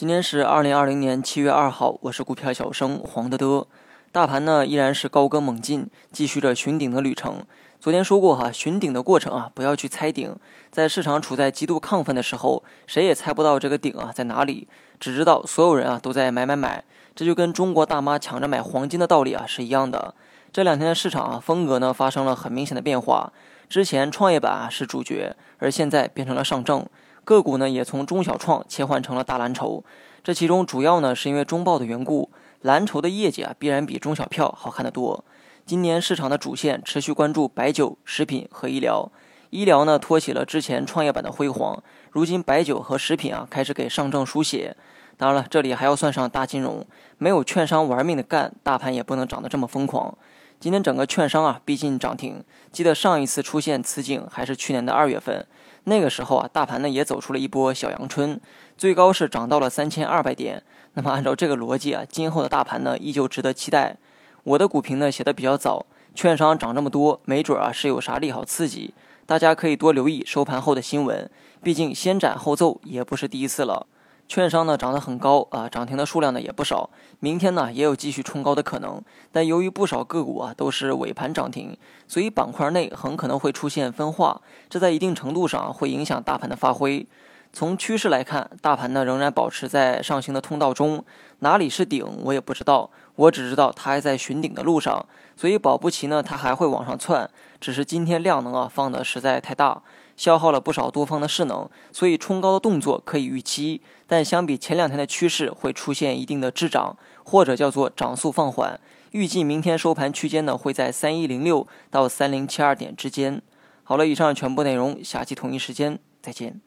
今天是二零二零年七月二号，我是股票小生黄德德。大盘呢依然是高歌猛进，继续着寻顶的旅程。昨天说过哈，寻顶的过程啊，不要去猜顶。在市场处在极度亢奋的时候，谁也猜不到这个顶啊在哪里，只知道所有人啊都在买买买。这就跟中国大妈抢着买黄金的道理啊是一样的。这两天的市场啊风格呢发生了很明显的变化。之前创业板啊是主角，而现在变成了上证。个股呢也从中小创切换成了大蓝筹，这其中主要呢是因为中报的缘故，蓝筹的业绩啊必然比中小票好看得多。今年市场的主线持续关注白酒、食品和医疗，医疗呢托起了之前创业板的辉煌，如今白酒和食品啊开始给上证输血。当然了，这里还要算上大金融，没有券商玩命的干，大盘也不能涨得这么疯狂。今天整个券商啊逼近涨停，记得上一次出现此景还是去年的二月份。那个时候啊，大盘呢也走出了一波小阳春，最高是涨到了三千二百点。那么按照这个逻辑啊，今后的大盘呢依旧值得期待。我的股评呢写的比较早，券商涨这么多，没准啊是有啥利好刺激，大家可以多留意收盘后的新闻。毕竟先斩后奏也不是第一次了。券商呢涨得很高啊，涨停的数量呢也不少，明天呢也有继续冲高的可能。但由于不少个股啊都是尾盘涨停，所以板块内很可能会出现分化，这在一定程度上会影响大盘的发挥。从趋势来看，大盘呢仍然保持在上行的通道中，哪里是顶我也不知道，我只知道它还在寻顶的路上，所以保不齐呢它还会往上窜，只是今天量能啊放的实在太大。消耗了不少多方的势能，所以冲高的动作可以预期，但相比前两天的趋势会出现一定的滞涨，或者叫做涨速放缓。预计明天收盘区间呢会在三一零六到三零七二点之间。好了，以上全部内容，下期同一时间再见。